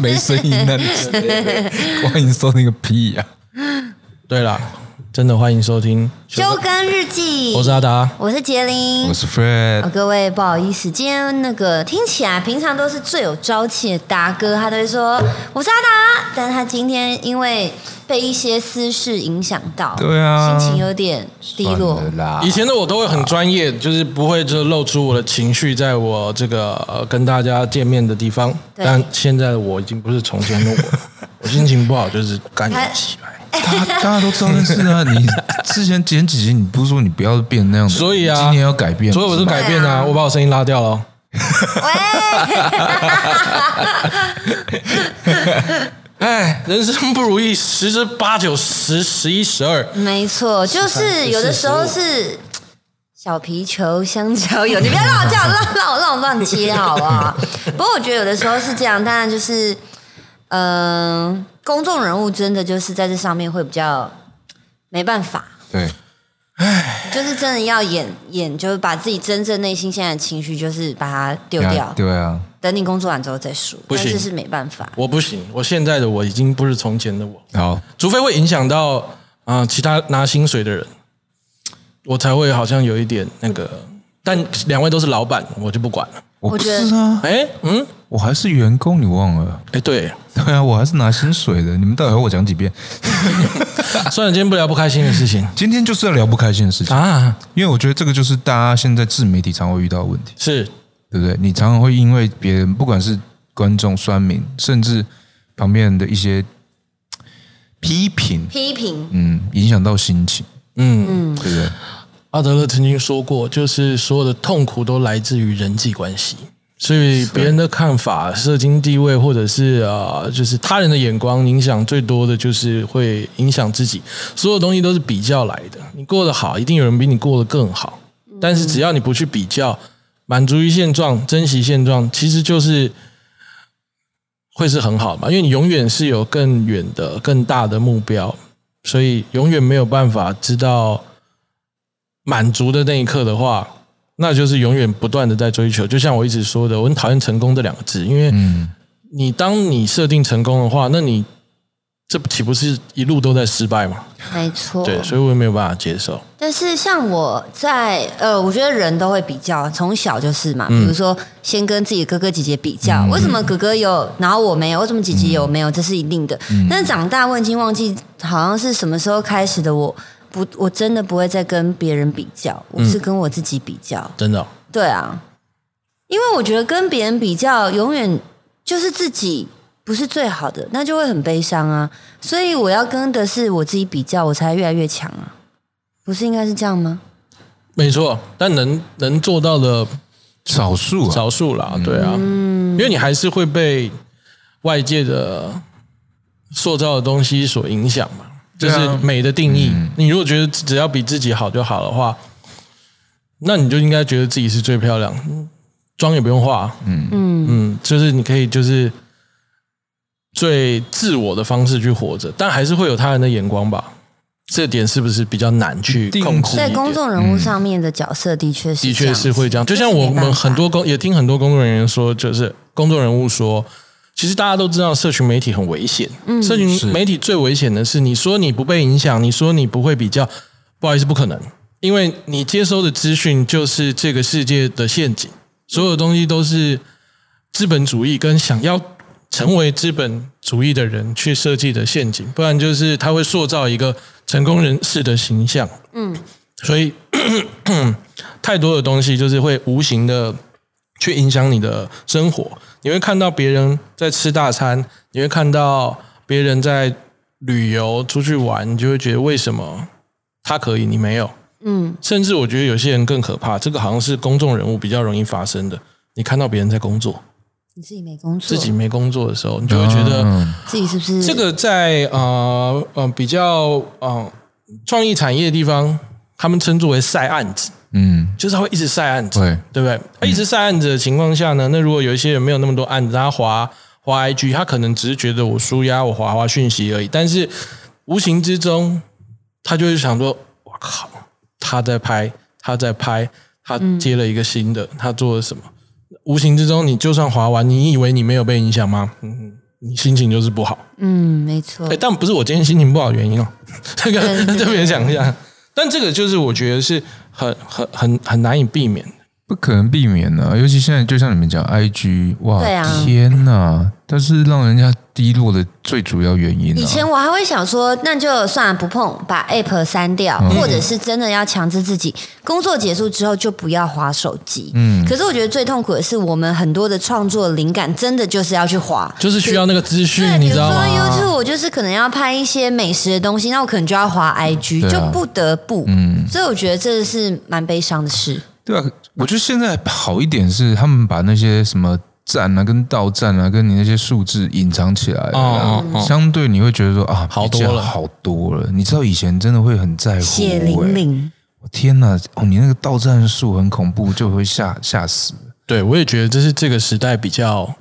没声音 那里之类的，欢迎收听个屁呀、对啦，真的欢迎收听，周更日记，我是阿达。我是杰林我。是 Fred，哦，各位不好意思，今天那个听起来平常都是最有朝气的达哥，他都会说我是阿达，但他今天因为被一些私事影响到，对啊心情有点低落以前的我都会很专业，就是不会就露出我的情绪，在我这个呃跟大家见面的地方。但现在的我已经不是从前的我，我心情不好就是干。大大家都知道这事啊。你之前前几集你不是说你不要变那样子，所以啊今年要改变，所以我是改变啊，啊我把我声音拉掉了。哎，人生不如意，十之八九，十十一十二。没错，就是有的时候是小皮球香蕉友，你不要让我这样，让让我让我乱接好不好？不过我觉得有的时候是这样，当然就是，嗯、公众人物真的就是在这上面会比较没办法，对，唉。就是真的要演演，就是把自己真正内心现在的情绪，就是把它丢掉，对啊，等你工作完之后再说。不行。但是是没办法，我不行，我现在的我已经不是从前的我，好，除非会影响到啊、呃其他拿薪水的人，我才会好像有一点那个。但两位都是老板，我就不管了。我不我觉得是啊，哎，嗯，我还是员工，你忘了？哎，对，对啊，我还是拿薪水的。你们到底和我讲几遍？算了，今天不聊不开心的事情。今天就是要聊不开心的事情，啊，因为我觉得这个就是大家现在自媒体常会遇到的问题，是。对不对？你常常会因为别人，不管是观众、酸民，甚至旁边人的一些批评，批评。嗯，影响到心情，嗯，对不对？阿德勒曾经说过，就是所有的痛苦都来自于人际关系，所以别人的看法、社经地位，或者是啊、呃就是他人的眼光，影响最多的就是会影响自己。所有东西都是比较来的，你过得好，一定有人比你过得更好。但是只要你不去比较，满足于现状，珍惜现状，其实就是会是很好嘛，因为你永远是有更远的、更大的目标，所以永远没有办法知道。满足的那一刻的话，那就是永远不断的在追求。就像我一直说的，我很讨厌成功这两个字，因为嗯，你当你设定成功的话，那你这岂不是一路都在失败吗？没错，对，所以我也没有办法接受。但是像我在呃，我觉得人都会比较，从小就是嘛，比如说先跟自己哥哥姐姐比较，为什么哥哥有，然后我没有，为什么姐姐有没有，这是一定的。但是长大我已经忘记好像是什么时候开始的我。不，我真的不会再跟别人比较，我是跟我自己比较。真的哦、对啊，因为我觉得跟别人比较，永远就是自己不是最好的，那就会很悲伤啊。所以我要跟的是我自己比较，我才越来越强啊。不是应该是这样吗？没错，但能能做到的少数啊，少数啦，对啊，嗯因为你还是会被外界的塑造的东西所影响嘛。就是美的定义，你如果觉得只要比自己好就好的话，那你就应该觉得自己是最漂亮，嗯妆也不用化，嗯。嗯。嗯，就是你可以就是最自我的方式去活着，但还是会有他人的眼光吧。这点是不是比较难去控制在？公众人物上面的角色的确是的确是会这样，就像我们很多工也听很多工作人员说，就是公众人物说，其实大家都知道社群媒体很危险，嗯。社群媒体最危险的是你说你不被影响，你说你不会比较，不好意思，不可能，因为你接收的资讯就是这个世界的陷阱，所有东西都是资本主义跟想要成为资本主义的人去设计的陷阱，不然就是他会塑造一个成功人士的形象。嗯，所以 太多的东西就是会无形的去影响你的生活。你会看到别人在吃大餐，你会看到别人在旅游出去玩，你就会觉得为什么他可以，你没有？嗯，甚至我觉得有些人更可怕，这个好像是公众人物比较容易发生的。你看到别人在工作，你自己没工作，自己没工作的时候，你就会觉得嗯自己是不是这个在呃呃比较呃创意产业的地方，他们称作为晒案子，嗯，就是他会一直晒案子，对，对不对？他一直晒案子的情况下呢，那如果有一些人没有那么多案子，他滑滑 IG，他可能只是觉得我输压，我滑滑讯息而已，但是无形之中，他就会想说：“我靠，他在拍，他在拍，他接了一个新的，他做了什么？”无形之中，你就算滑完，你以为你没有被影响吗？嗯，你心情就是不好。嗯，没错哎，，但不是我今天心情不好的原因哦，这个特别讲一下。但这个就是我觉得是很很很很难以避免。不可能避免的、尤其现在就像你们讲，IG，哇，啊天哪，但是让人家低落的最主要原因、啊。以前我还会想说，那就算了不碰，把 app 删掉，嗯或者是真的要强制自己工作结束之后就不要划手机。嗯可是我觉得最痛苦的是，我们很多的创作灵感真的就是要去划。就是需要那个资，讯，你知道吗？YouTube，我就是可能要拍一些美食的东西，那我可能就要划 IG，、啊就不得不。嗯，所以我觉得这是蛮悲伤的事。对啊，我觉得现在好一点是他们把那些什么赞啊、跟到站啊、跟你那些数字隐藏起来了哦哦哦相对你会觉得说啊，好多了比较好多了。你知道以前真的会很在乎、血淋欸淋，我天哪！哦，你那个到站数很恐怖，就会吓吓死。对我也觉得这是这个时代比较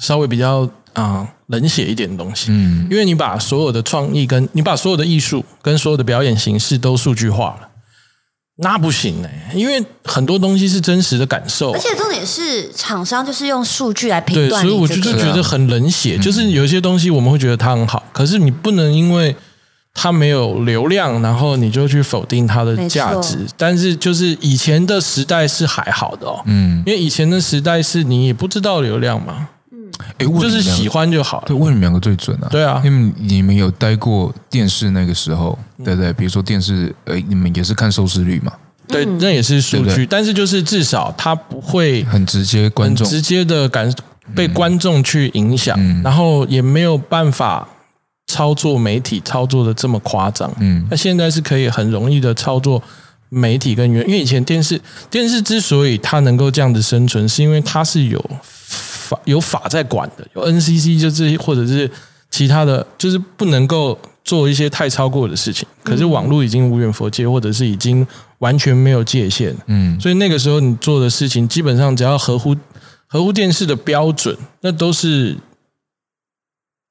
稍微比较啊、冷血一点的东西。嗯，因为你把所有的创意跟你把所有的艺术跟所有的表演形式都数据化了，那不行哎、因为很多东西是真实的感受。而。且重点是厂商就是用数据来评对，断所以我就是觉得很冷血，就是有一些东西我们会觉得它很好，可是你不能因为它没有流量，然后你就去否定它的价值。但是就是以前的时代是还好的哦，嗯，因为以前的时代是你也不知道流量嘛，哎，就是喜欢就好了。对，问你们两个最准啊。对啊因为你们有待过电视那个时候，对不对？比如说电视，呃，你们也是看收视率嘛，对，那也是数据，对对但是就是至少它不会很直接，观众直接的感被观众去影响，嗯然后也没有办法操作媒体操作的这么夸张。嗯那现在是可以很容易的操作媒体跟原，因为以前电视电视之所以它能够这样子生存，是因为它是有法有法在管的，有 NCC 就这些或者是其他的，就是不能够做一些太超过的事情。可是网络已经无远佛界，或者是已经完全没有界限，嗯所以那个时候你做的事情，基本上只要合乎合乎电视的标准，那都是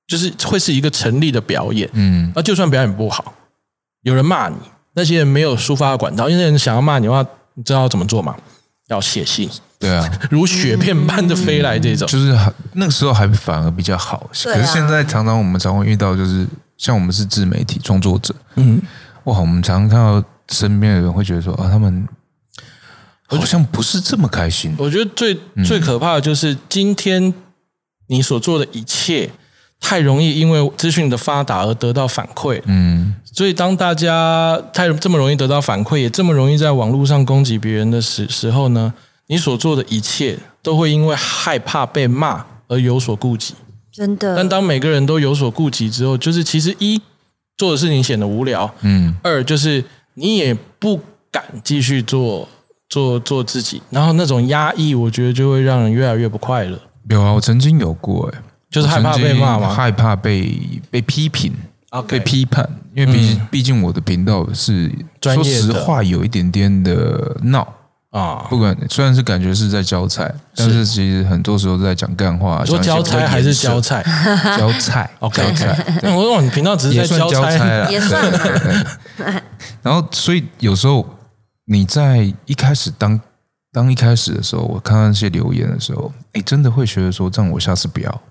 就是会是一个成立的表演。嗯那就算表演不好，有人骂你，那些人没有抒发的管道，因为人想要骂你的话，你知道要怎么做吗？要写信，对啊，如雪片般的飞来这种。就是那个时候还反而比较好。啊可是现在常常我们常会遇到，就是像我们是自媒体创作者，嗯，哇，我们常常看到身边的人会觉得说啊，他们好像不是这么开心。我觉得最嗯最可怕的就是今天你所做的一切。太容易因为资讯的发达而得到反馈，嗯所以当大家太这么容易得到反馈，也这么容易在网络上攻击别人的时时候呢，你所做的一切都会因为害怕被骂而有所顾忌。真的。但当每个人都有所顾忌之后，就是其实一做的事情显得无聊，嗯二就是你也不敢继续做做做自己，然后那种压抑，我觉得就会让人越来越不快乐。有啊，我曾经有过哎、就是害怕被骂吗？我害怕被被批评被批判，因为毕竟、毕竟我的频道是说专业的。实话有一点点的闹。啊，不管虽然是感觉是在教菜，但是其实很多时候都在讲干话。说交讲一些比较差还是教菜？教菜？OK。交菜。那我说你频道只是在交交差了，然后，所以有时候你在一开始当当一开始的时候，我看到那些留言的时候，你，真的会觉得说，这样我下次不要，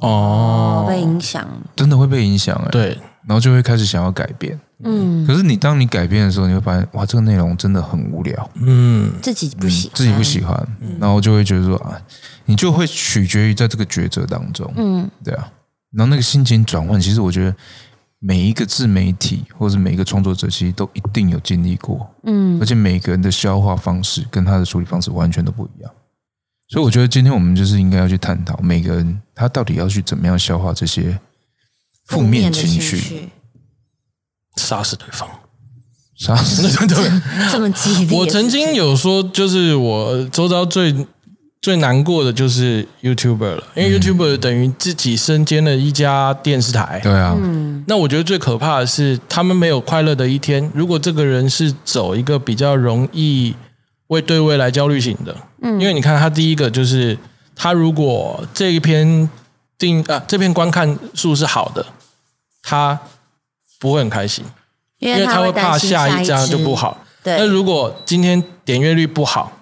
哦，哦，被影响。真的会被影响哎。，对，然后就会开始想要改变。嗯，可是你当你改变的时候，你会发现，哇，这个内容真的很无聊，嗯，自己不喜欢，自己不喜欢，然后就会觉得说啊，你就会取决于在这个抉择当中，嗯，对啊，然后那个心情转换，其实我觉得每一个自媒体或者每一个创作者，其实都一定有经历过，嗯。而且每个人的消化方式跟他的处理方式完全都不一样。所以我觉得今天我们就是应该要去探讨每个人他到底要去怎么样消化这些负面情情绪，杀死对方。杀死 对，这么激烈。我曾经有说，就是我周遭最最难过的就是 YouTuber 了，因为 YouTuber 等于自己身兼了一家电视台。对啊，那我觉得最可怕的是，他们没有快乐的一天。如果这个人是走一个比较容易为对未来焦虑型的，嗯，因为你看他第一个就是他如果这一篇定啊这篇观看数是好的，他不会很开心，因因为他会怕下一张就不。好。那，如果今天点阅率不好，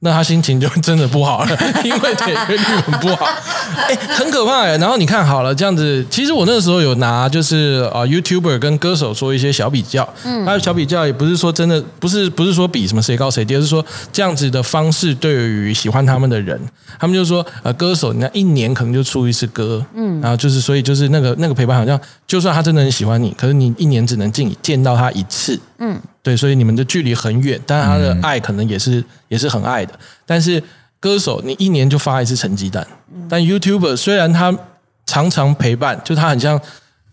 那他心情就真的不好了，因为点阅率很不好，哎、很可怕哎、然后你看好了，这样子，其实我那个时候有拿就是啊、YouTuber 跟歌手做一些小比较，嗯，他的小比较也不是说真的，不是不是说比什么谁高谁低，而是说这样子的方式对于喜欢他们的人，他们就说呃，歌手你看一年可能就出一次歌，嗯，然后就是所以就是那个那个陪伴好像，就算他真的很喜欢你，可是你一年只能见见到他一次，对，所以你们的距离很远，但是他的爱可能也是、也是很爱的。但是歌手，你一年就发一次成绩单，但 YouTuber 虽然他常常陪伴，就他很像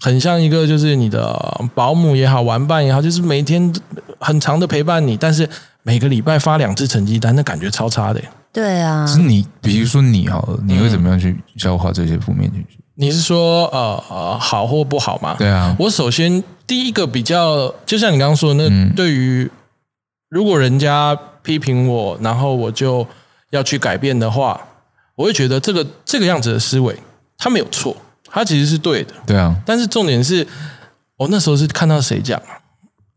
很像一个就是你的保姆也好，玩伴也好，就是每天很长的陪伴你，但是每个礼拜发两次成绩单，那感觉超差的耶。对啊，是你，比如说你好了，你会怎么样去消化这些负面情绪？你是说呃呃好或不好吗？对啊，我首先第一个比较，就像你刚刚说的，那对于如果人家批评我，然后我就要去改变的话，我会觉得这个这个样子的思维，他没有错，他其实是对的。对啊，但是重点是，我那时候是看到谁讲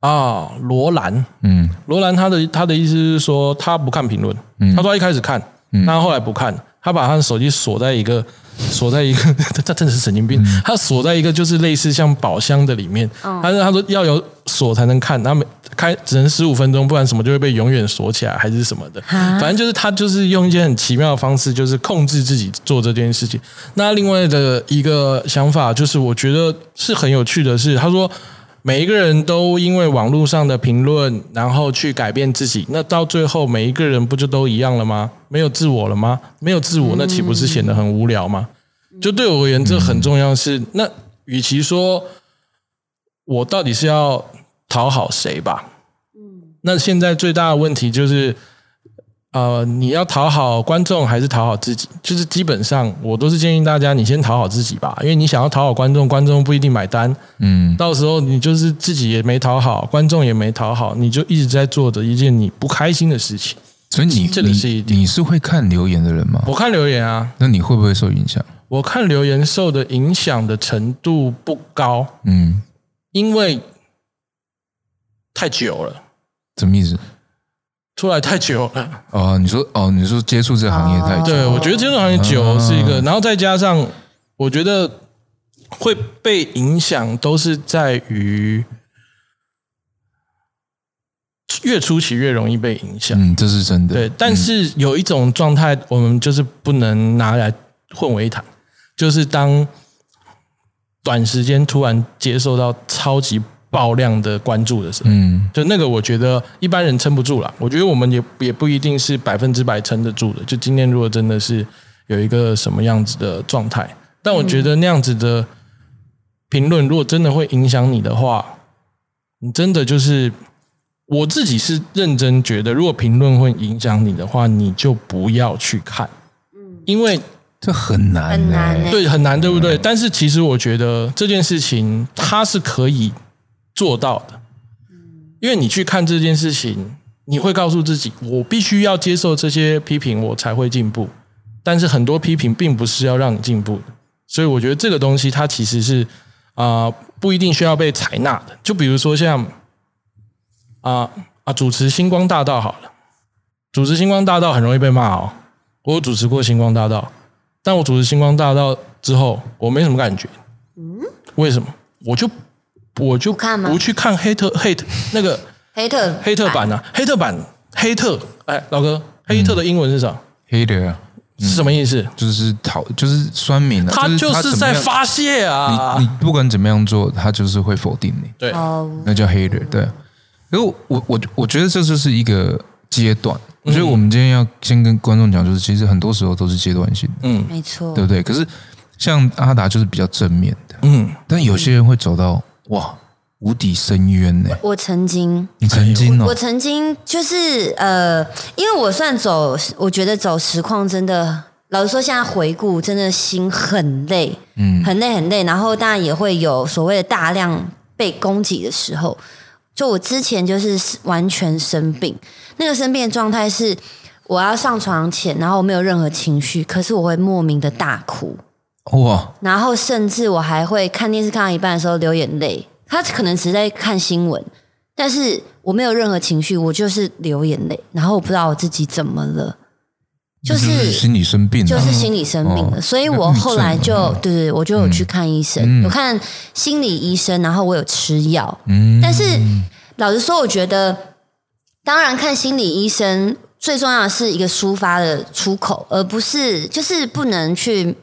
啊？啊，罗兰，嗯。罗兰他的他的意思是说，他不看评论，他说他一开始看，但后来不看，他把他的手机锁在一个锁在一个，他真的是神经病，他锁在一个就是类似像宝箱的里面，他说他说要有锁才能看，他们开只能十五分钟，不然什么就会被永远锁起来还是什么的，反正就是他就是用一些很奇妙的方式，就是控制自己做这件事情。那另外的一个想法就是，我觉得是很有趣的是，他说。每一个人都因为网络上的评论，然后去改变自己，那到最后每一个人不就都一样了吗？没有自我了吗？没有自我，那岂不是显得很无聊吗？就对我而言，这很重要是。那与其说我到底是要讨好谁吧，那现在最大的问题就是，呃，你要讨好观众还是讨好自己？就是基本上我都是建议大家，你先讨好自己吧，因为你想要讨好观众，观众不一定买单。嗯，到时候你就是自己也没讨好，观众也没讨好，你就一直在做着一件你不开心的事情。所以你这个是一你是会看留言的人吗？我看留言啊，那你会不会受影响？我看留言受的影响的程度不高，嗯，因为太久了，什么意思？出来太久了。哦，你说哦，你说接触这个行业太久，对，我觉得接触行业久是一个，然后再加上我觉得会被影响，都是在于越初期越容易被影响。嗯，这是真的。对，但是有一种状态，我们就是不能拿来混为一谈，就是当短时间突然接受到超级爆量的关注的时候，嗯，就那个我觉得一般人撑不住了。我觉得我们也也不一定是百分之百撑得住的。就今天如果真的是有一个什么样子的状态，但我觉得那样子的评论，如果真的会影响你的话，你真的就是我自己是认真觉得，如果评论会影响你的话，你就不要去看，嗯。因为这很难、欸，很难欸。对很难，对不对？但是其实我觉得这件事情它是可以做到的，因为你去看这件事情，你会告诉自己，我必须要接受这些批评，我才会进步。但是很多批评并不是要让你进步的，所以我觉得这个东西它其实是啊、呃不一定需要被采纳的。就比如说像啊啊主持星光大道好了，主持星光大道很容易被骂哦。我有主持过星光大道，但我主持星光大道之后，我没什么感觉。嗯，为什么？我就我就不看吗不去看黑特 hate 那个黑特黑特版啊，黑特版黑特，哎，老哥，黑特的英文是啥？hater 啊，是什么意思？就是讨，就是酸民啊，他就就是在发泄啊！你你不管怎么样做，他就是会否定你，对，哦，那叫 hater。对，因为我我我觉得这就是一个阶段。我嗯觉得我们今天要先跟观众讲，就是其实很多时候都是阶段性的，嗯没错，对不对？可是像阿达就是比较正面的，嗯，但有些人会走到哇无底深渊呢。我曾经你曾经我哦，曾经就是呃，因为我算走，我觉得走实况真的，老实说，现在回顾真的心很累，嗯很累很累。然后当然也会有所谓的大量被攻击的时候。就我之前就是完全生病，那个生病的状态是我要上床前，然后我没有任何情绪，可是我会莫名的大哭，哇，然后甚至我还会看电视看到一半的时候流眼泪。他可能只是在看新闻，但是我没有任何情绪，我就是流眼泪，然后我不知道我自己怎么了，就就是心理生病了，就是心理生病了，哦。所以我后来就对对，我就有去看医生，嗯。有看心理医生，然后我有吃药，嗯。但是老实说，我觉得当然看心理医生最重要的是一个抒发的出口，而不是就是不能去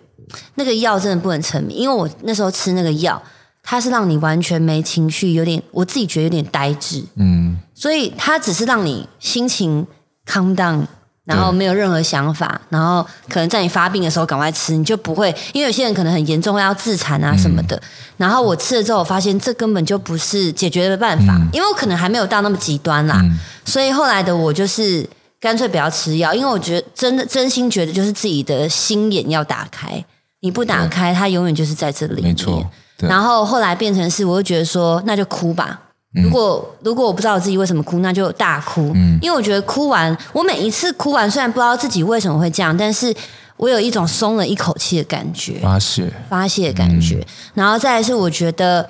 那个药真的不能沉迷，因为我那时候吃那个药，它是让你完全没情绪，有点我自己觉得有点呆滞，嗯所以它只是让你心情 calm down，然后没有任何想法，然后可能在你发病的时候赶快吃，你就不会，因为有些人可能很严重会要自残啊什么的。然后我吃了之后，我发现这根本就不是解决的办法，因为我可能还没有到那么极端啦。所以后来的我就是干脆不要吃药，因为我觉得真的真心觉得就是自己的心眼要打开，你不打开，它永远就是在这里。没错，然后后来变成是，我就觉得说，那就哭吧。如果如果我不知道我自己为什么哭，那就大哭。因为我觉得哭完，我每一次哭完，虽然不知道自己为什么会这样，但是我有一种松了一口气的感觉，发泄，发泄的感觉。然后再来是，我觉得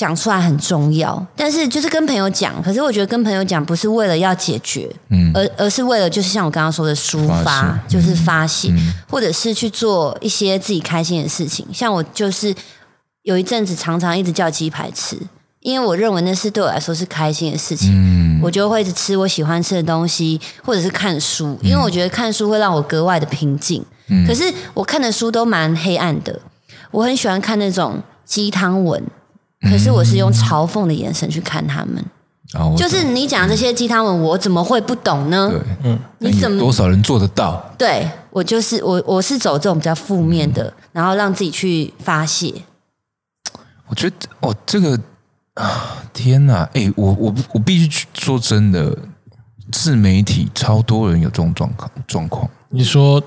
讲出来很重要，但是就是跟朋友讲。可是我觉得跟朋友讲不是为了要解决，嗯而而是为了就是像我刚刚说的抒发，发就是发泄，或者是去做一些自己开心的事情。像我就是有一阵子常常一直叫鸡排吃，因为我认为那是对我来说是开心的事情。嗯我就会一直吃我喜欢吃的东西，或者是看书，因为我觉得看书会让我格外的平静。嗯可是我看的书都蛮黑暗的，我很喜欢看那种鸡汤文，可是我是用嘲讽的眼神去看他们。然后就是你讲这些鸡汤文，我怎么会不懂呢？对，嗯，你怎么多少人做得到？对我就是我，我是走这种比较负面的，然后让自己去发泄。我觉得哦，这个啊，天哪！哎，我我我必须去说真的，自媒体超多人有这种状况状况，你说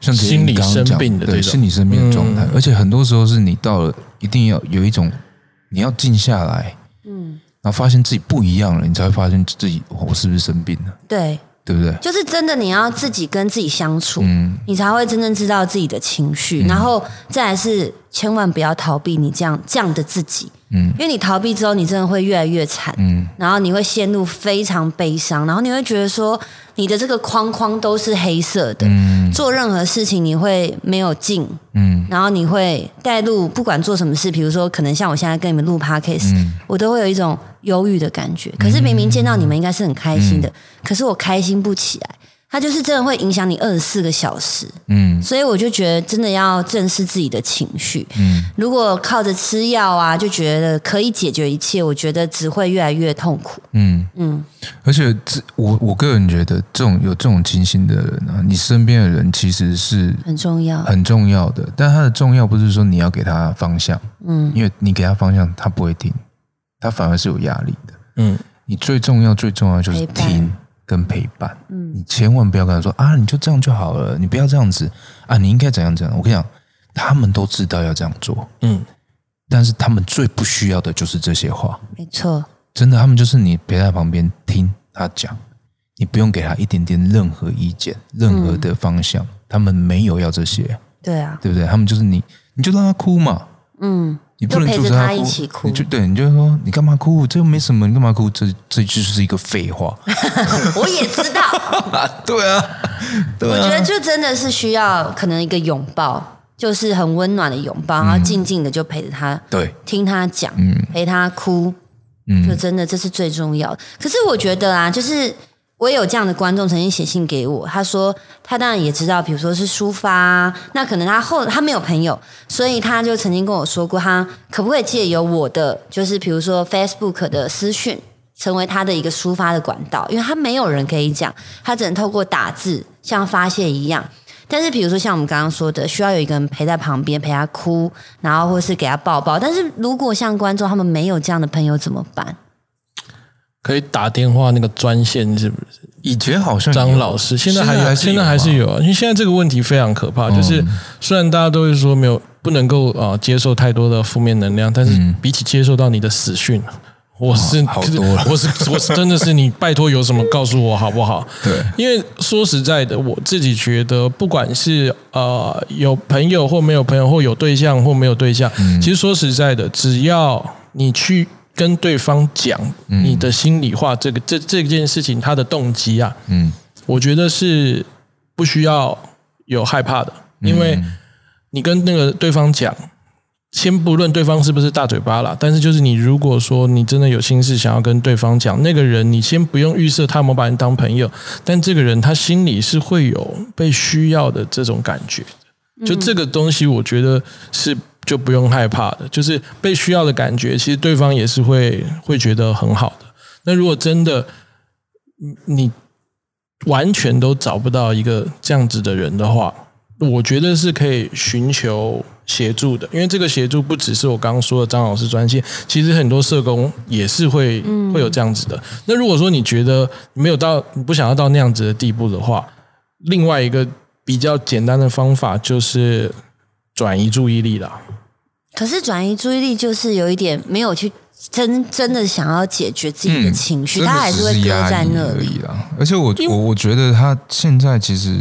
像铁心理生病的这种心理生病的状态，嗯而且很多时候是你到了一定要有一种你要静下来，嗯，然后发现自己不一样了，你才会发现自己哦我是不是生病了，对，对不对？就是真的，你要自己跟自己相处，嗯。你才会真正知道自己的情绪，然后再来是千万不要逃避你这样这样的自己，嗯。因为你逃避之后，你真的会越来越惨，嗯。然后你会陷入非常悲伤，然后你会觉得说你的这个框框都是黑色的，嗯。做任何事情你会没有劲，嗯。然后你会带入，不管做什么事，比如说可能像我现在跟你们录 podcast，、嗯。我都会有一种忧郁的感觉。可是明明见到你们应该是很开心的，嗯。可是我开心不起来。它就是真的会影响你二十四个小时，嗯。所以我就觉得真的要正视自己的情绪。嗯，如果靠着吃药啊，就觉得可以解决一切，我觉得只会越来越痛苦。嗯，嗯，而且这我我个人觉得，这种有这种情形的人啊，你身边的人其实是很重要。很重要的，但他的重要不是说你要给他方向，嗯，因为你给他方向，他不会听，他反而是有压力的。嗯，你最重要最重要就是听跟陪伴，嗯，你千万不要跟他说啊，你就这样就好了，你不要这样子。啊，你应该怎样怎样。我跟你讲，他们都知道要这样做，嗯，但是他们最不需要的就是这些话。没错，真的，他们就是你陪在旁边听他讲，你不用给他一点点任何意见、任何的方向，他们没有要这些，对啊，对不对？他们就是你，你就让他哭嘛，嗯，你不能就陪着他哭，一起哭你就对，你就说你干嘛哭？这又没什么，你干嘛哭？这这就是一个废话。我也知道。对啊，对啊，我觉得就真的是需要可能一个拥抱，就是很温暖的拥抱，然后静静的就陪着他，对，听他讲，嗯陪他哭，嗯就真的这是最重要的。可是我觉得啊，就是我也有这样的观众曾经写信给我，他说他当然也知道，比如说是抒发，那可能他后他没有朋友，所以他就曾经跟我说过，他可不可以借由我的，就是比如说 Facebook 的私讯。成为他的一个抒发的管道，因为他没有人可以讲，他只能透过打字，像发泄一样。但是，比如说像我们刚刚说的，需要有一个人陪在旁边，陪他哭，然后或是给他抱抱。但是如果像观众他们没有这样的朋友怎么办？可以打电话那个专线是不是？以前好像张老师现在还有，还现在还是有有啊，因为现在这个问题非常可怕，就是虽然大家都会说没有不能够啊、呃接受太多的负面能量，但是比起接受到你的死讯，我是好多了。我是我是 真的是你拜托有什么告诉我好不好？对。因为说实在的，我自己觉得，不管是呃有朋友或没有朋友，或有对象或没有对象，其实说实在的，只要你去跟对方讲你的心里话，这个这这件事情他的动机啊，嗯。我觉得是不需要有害怕的，因为你跟那个对方讲，先不论对方是不是大嘴巴啦，但是就是你如果说你真的有心事想要跟对方讲，那个人你先不用预设他有没有把你当朋友，但这个人他心里是会有被需要的这种感觉的，就这个东西，我觉得是。就不用害怕的，就是被需要的感觉，其实对方也是会会觉得很好的。那如果真的你完全都找不到一个这样子的人的话，我觉得是可以寻求协助的，因为这个协助不只是我刚刚说的张老师专线，其实很多社工也是会会有这样子的。那如果说你觉得没有到你不想要到那样子的地步的话，另外一个比较简单的方法就是转移注意力啦。可是转移注意力就是有一点没有去真真的想要解决自己的情绪，他还是会搁在那而里。已啦。而且我我我觉得他现在其实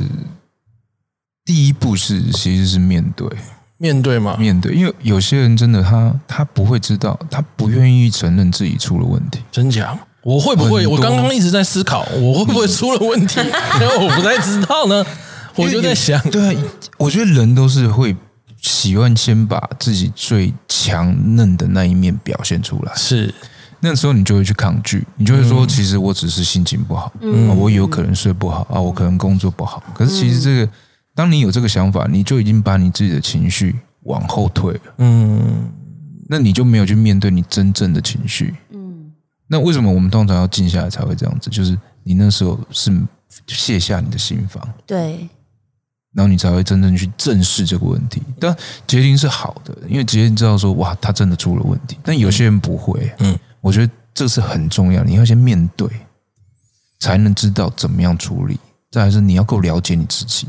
第一步是其实是面对面对嘛，面对，因为有些人真的他他不会知道，他不愿意承认自己出了问题。真假？我会不会？我刚刚一直在思考，我会不会出了问题？因为我不太知道呢。我就在想，对啊，我觉得人都是会喜欢先把自己最强嫩的那一面表现出来，是。那时候你就会去抗拒，你就会说，其实我只是心情不好，啊我有可能睡不好啊，我可能工作不好。可是其实这个，当你有这个想法，你就已经把你自己的情绪往后退了，嗯，那你就没有去面对你真正的情绪。嗯，那为什么我们通常要静下来才会这样子？就是你那时候是卸下你的心防，对，然后你才会真正去正视这个问题。但杰林是好的，因为杰林知道说，哇，他真的出了问题。但有些人不会，嗯，我觉得这是很重要，你要先面对，才能知道怎么样处理。再来是你要够了解你自己，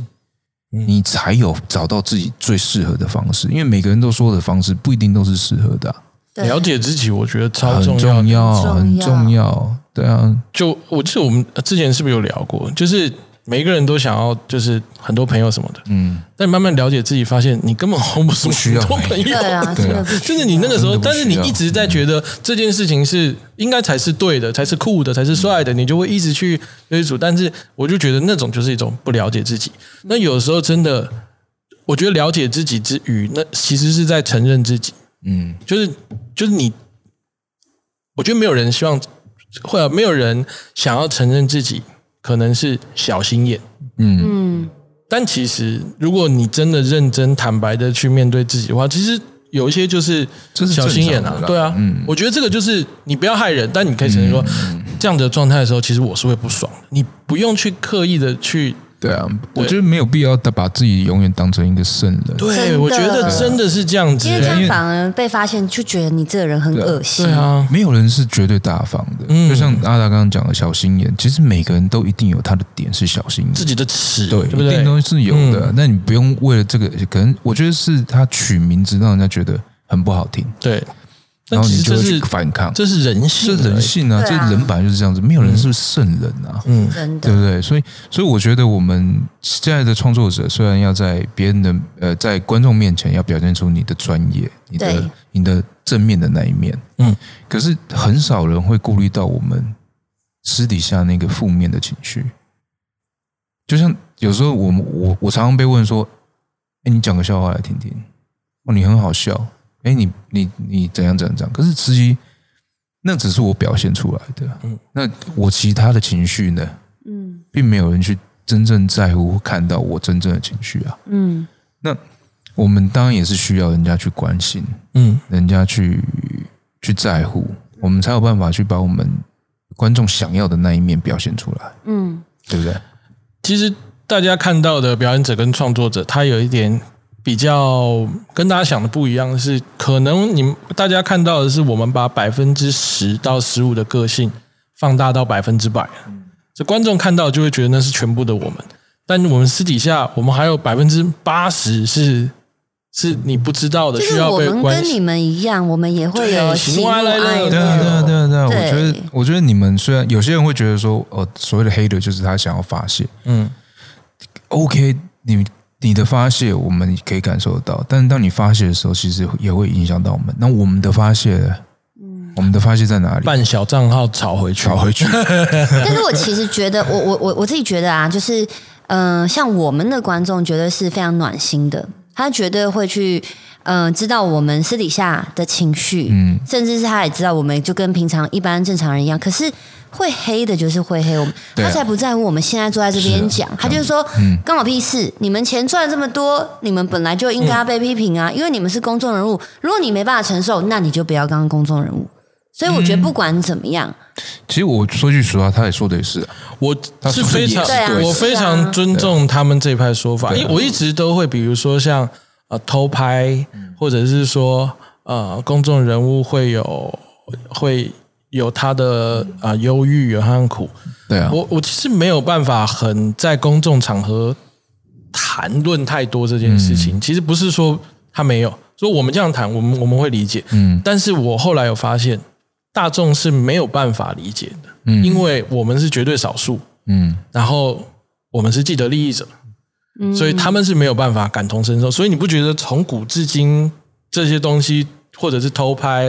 你才有找到自己最适合的方式。因为每个人都说的方式不一定都是适合的啊、了解自己，我觉得超很重要很。重要，很重要。对啊，就我记得我们之前是不是有聊过？就是每一个人都想要，就是很多朋友什么的。嗯，但你慢慢了解自己，发现你根本 hold 不住需要很多朋友。对啊，真的不需就是你那个时候，但是你一直在觉得这件事情是应该才是对的，才是酷的，才是帅的，你就会一直去追逐。但是我就觉得那种就是一种不了解自己。那有时候真的，我觉得了解自己之余，那其实是在承认自己。嗯，就是就是你，我觉得没有人希望，或者没有人想要承认自己可能是小心眼。嗯，嗯，但其实，如果你真的认真坦白的去面对自己的话，其实有一些就是小心眼啊对啊，嗯。我觉得这个就是你不要害人，但你可以承认说，这样的状态的时候，其实我是会不爽的，你不用去刻意的去。对啊，我觉得没有必要把自己永远当成一个圣人。对，我觉得真的是这样子。因为这欸，样反而被发现，就觉得你这个人很恶心。对啊，没有人是绝对大方的，嗯。就像阿达刚刚讲的小心眼，其实每个人都一定有他的点是小心眼，自己的尺，对，对不对？一定都是有的。那你不用为了这个，可能我觉得是他取名字让人家觉得很不好听，对，然后你就会去反抗，这是人性这，人性啊这人本来就是这样子，没有人是圣人啊。嗯，对不对？所以，所以我觉得我们现在的创作者虽然要在别人的呃，在观众面前要表现出你的专业、你的你的正面的那一面，嗯，可是很少人会顾虑到我们私底下那个负面的情绪。就像有时候我们我我常常被问说：“哎，你讲个笑话来听听。”哦，你很好笑。哎，你你你怎样怎样怎样？可是实际那只是我表现出来的。嗯那我其他的情绪呢？嗯并没有人去真正在乎看到我真正的情绪啊。嗯，那我们当然也是需要人家去关心，嗯，人家去去在乎，我们才有办法去把我们观众想要的那一面表现出来，嗯，对不对？其实大家看到的表演者跟创作者，他有一点比较跟大家想的不一样的，是可能你们大家看到的是我们把百分之十到十五的个性放大到百分之百，这观众看到就会觉得那是全部的我们，但我们私底下我们还有百分之八十是是你不知道的，需要就是我被关心。们跟你们一样，我们也会有对喜怒哀乐对对啊，对啊，对啊，对啊！我觉得，我觉得你们虽然有些人会觉得说，哦，所谓的黑的就是他想要发泄。嗯，，OK，你你的发泄我们可以感受得到，但是当你发泄的时候，其实也会影响到我们。那我们的发泄嗯，我们的发泄在哪里？办小账号炒回去，炒回去。但是我其实觉得，我我我我自己觉得啊，就是嗯、呃像我们的观众觉得是非常暖心的，他绝对会去嗯、呃知道我们私底下的情绪，嗯甚至是他也知道我们就跟平常一般正常人一样，可是。会黑的就是会黑我们，啊他才不在乎我们现在坐在这边讲，他就是说，嗯关我屁事！你们钱赚这么多，你们本来就应该要被批评啊，因为你们是公众人物。如果你没办法承受，那你就不要当公众人物。所以我觉得不管怎么样，其实我说句实话，他也说的也是啊，我他是非常是对啊我非常尊重他们这一派说法，因为我一直都会，比如说像呃偷拍，或者是说呃公众人物会有会有他的啊忧郁，有他的苦，对啊，我我其实没有办法很在公众场合谈论太多这件事情。其实不是说他没有，说我们这样谈，我们我们会理解。嗯。但是我后来有发现，大众是没有办法理解的，嗯。因为我们是绝对少数，嗯。然后我们是既得利益者，所以他们是没有办法感同身受。所以你不觉得从古至今这些东西，或者是偷拍、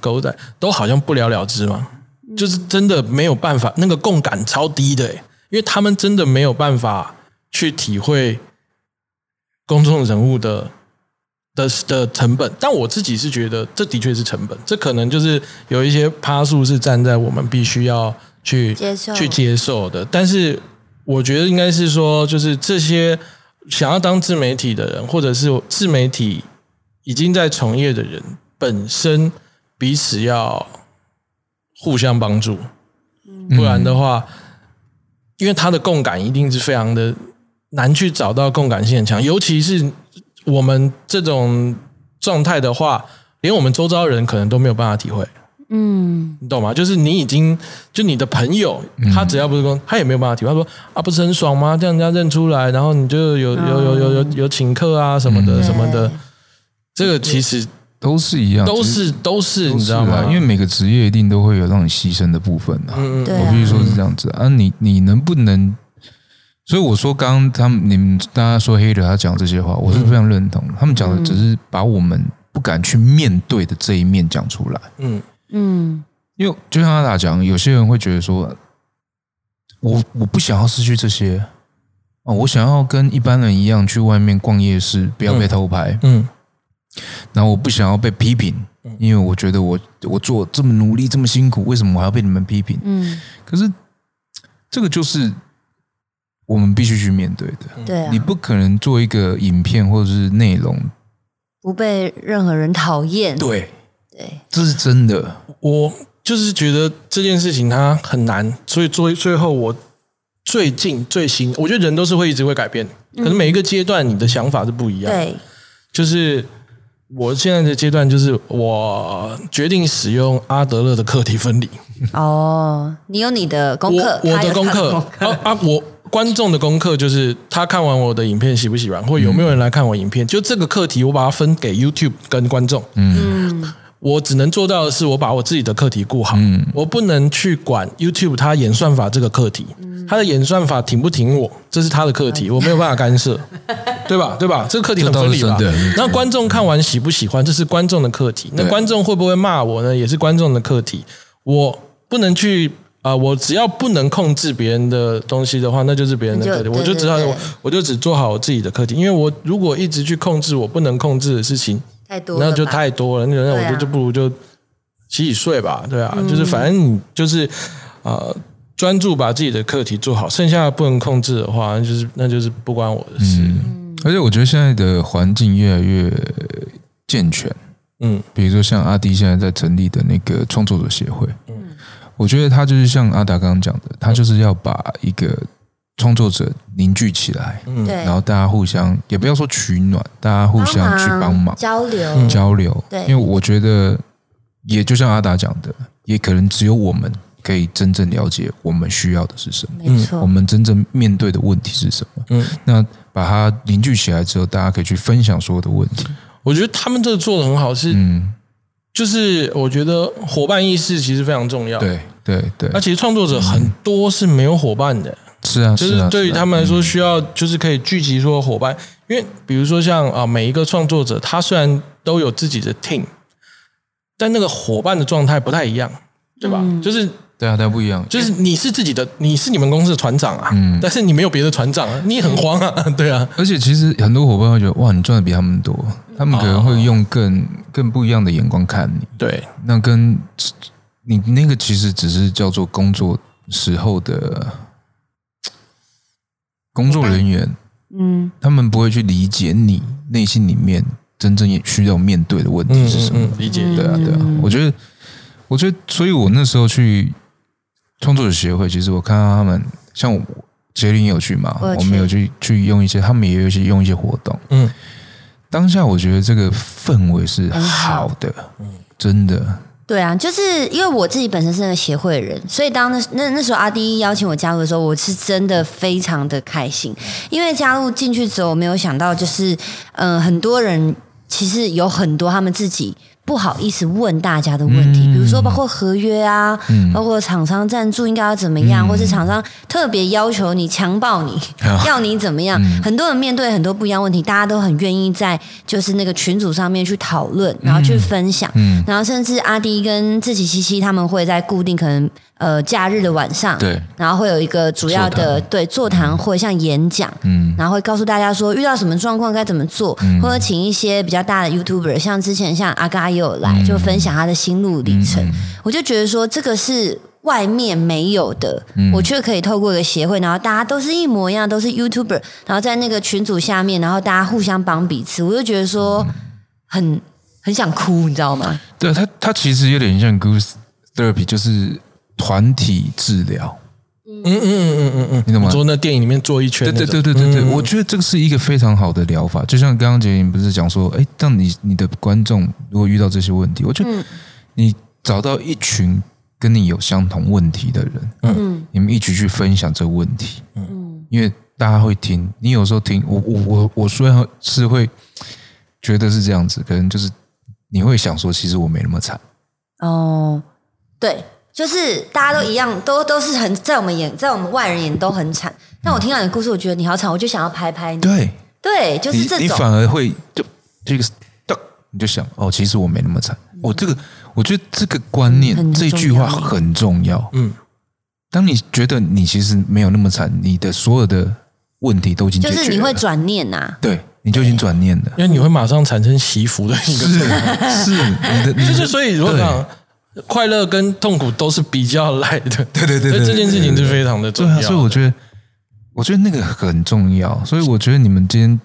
狗仔，都好像不了了之吗？就是真的没有办法，那个共感超低的、欸，因为他们真的没有办法去体会公众人物的的的成本。但我自己是觉得，这的确是成本，这可能就是有一些趴数是站在我们必须要去接受去接受的。但是我觉得应该是说，就是这些想要当自媒体的人，或者是自媒体已经在从业的人，本身彼此要互相帮助，不然的话，因为他的共感一定是非常的难去找到共感性很强，尤其是我们这种状态的话，连我们周遭人可能都没有办法体会。嗯，你懂吗？就是你已经，就你的朋友，他只要不是公，他也没有办法体会。他说啊，不是很爽吗？这样人家认出来，然后你就有有有有有有请客啊什么的什么的，这个其实都是一样，都是都是都是你知道吗啊？因为每个职业一定都会有让你牺牲的部分啊。我必须说是这样子啊，你你能不能？所以我说，刚刚他们你们大家说黑的，他讲这些话，我是非常认同的。他们讲的只是把我们不敢去面对的这一面讲出来。嗯嗯，因为就像阿达讲，有些人会觉得说，我我不想要失去这些。哦，我想要跟一般人一样去外面逛夜市，不要被偷拍，嗯。然后我不想要被批评，因为我觉得我我做这么努力这么辛苦，为什么我还要被你们批评？嗯，可是这个就是我们必须去面对的。对啊。你，不可能做一个影片或者是内容，不被任何人讨厌，对，对，这是真的。我就是觉得这件事情它很难，所以最最后我最近最新，我觉得人都是会一直会改变，可是每一个阶段你的想法是不一样的。对，就是我现在的阶段，就是我决定使用阿德勒的课题分离。哦，你有你的功课，我的功课啊啊，我观众的功课就是他看完我的影片喜不喜欢，或有没有人来看我影片，就这个课题我把它分给 YouTube 跟观众。嗯，我只能做到的是，我把我自己的课题顾好，嗯我不能去管 YouTube 它演算法这个课题，它的演算法挺不挺我，这是它的课题，我没有办法干涉，对吧？对吧？这个课题很合理吧？那观众看完喜不喜欢，这是观众的课题。那观众会不会骂我呢？也是观众的课题。我不能去啊、我只要不能控制别人的东西的话，那就是别人的课题。就对我就只好我就只做好我自己的课题，因为我如果一直去控制我不能控制的事情，太多了，那就太多了，那那我觉得就就不如就洗洗睡吧，对啊，就是反正你就是呃专注把自己的课题做好，剩下的不能控制的话，那就是那就是不关我的事。而且我觉得现在的环境越来越健全，嗯。比如说像阿迪现在在成立的那个创作者协会，嗯。我觉得他就是像阿达刚刚讲的，他就是要把一个创作者凝聚起来，嗯对，然后大家互相也不要说取暖，大家互相去帮忙交流，交流。对因为我觉得也就像阿达讲的，也可能只有我们可以真正了解我们需要的是什么，没错，我们真正面对的问题是什么。嗯，那把它凝聚起来之后，大家可以去分享所有的问题。我觉得他们这个做的很好，是、嗯，就是我觉得伙伴意识其实非常重要。，对对对那，其实创作者很多是没有伙伴的。是啊，就是啊。对于他们来说，需要就是可以聚集说伙伴，因为比如说像啊每一个创作者，他虽然都有自己的 team，但那个伙伴的状态不太一样，对吧？就是对啊，对啊，不一样，就是你是自己的，你是你们公司的船长啊，但是你没有别的船长啊，你也很慌啊，对啊，而且其实很多伙伴会觉得，哇，你赚的比他们多，他们可能会用更更不一样的眼光看你。对，那跟你那个其实只是叫做工作时候的工作人员，嗯，他们不会去理解你内心里面真正也需要面对的问题是什么。嗯，理解，对啊，对啊，我觉得，我觉得，所以我那时候去创作者协会，其实我看到他们，像我杰林有去嘛，我有去。我们有去去用一些，他们也有一些用一些活动。嗯，当下我觉得这个氛围是好的，真的，对啊，就是因为我自己本身是那个协会的人，所以当那那那时候阿迪邀请我加入的时候，我是真的非常的开心，因为加入进去之后，我没有想到就是，嗯、很多人其实有很多他们自己。不好意思问大家的问题，比如说包括合约啊，包括厂商赞助应该要怎么样，或是厂商特别要求你强暴你，要你怎么样？很多人面对很多不一样问题，大家都很愿意在就是那个群组上面去讨论，然后去分享，然后甚至阿迪跟自己七七他们会在固定可能呃假日的晚上，对，然后会有一个主要的对座谈会，像演讲，嗯，然后会告诉大家说遇到什么状况该怎么做，或者请一些比较大的 YouTuber，像之前像阿嘎也有来，就分享他的心路历程。我就觉得说这个是外面没有的，我却可以透过一个协会，然后大家都是一模一样，都是 YouTuber，然后在那个群组下面，然后大家互相帮彼此，我就觉得说很很想哭，你知道吗？对他他其实有点像 Goose Therapy，就是团体治疗，嗯嗯嗯嗯嗯嗯，你懂吗？你说那电影里面做一圈对，对对对对对，嗯。我觉得这个是一个非常好的疗法。就像刚刚杰林不是讲说，哎，当你你的观众如果遇到这些问题，我觉得你找到一群跟你有相同问题的人，嗯。你们一起去分享这个问题，嗯，因为大家会听。你有时候听我我我我虽然是会觉得是这样子，可能就是你会想说，其实我没那么惨，哦，对，就是大家都一样，都都是很在我们眼，在我们外人眼都很惨。但我听到你的故事，我觉得你好惨，我就想要拍拍你。对，对，就是你你这种。反而会就这个噔，你就想哦，其实我没那么惨。我、这个我觉得这个观念、很这句话很重要。嗯，当你觉得你其实没有那么惨，你的所有的问题都已经就是你会转念呐、对，你就已经转念了。因为你会马上产生祈福的一个是。是，你的你的就是所以如果讲快乐跟痛苦都是比较来的，对对对对所以这件事情是非常的重要的。对啊，所以我觉得，我觉得那个很重要。所以我觉得你们今天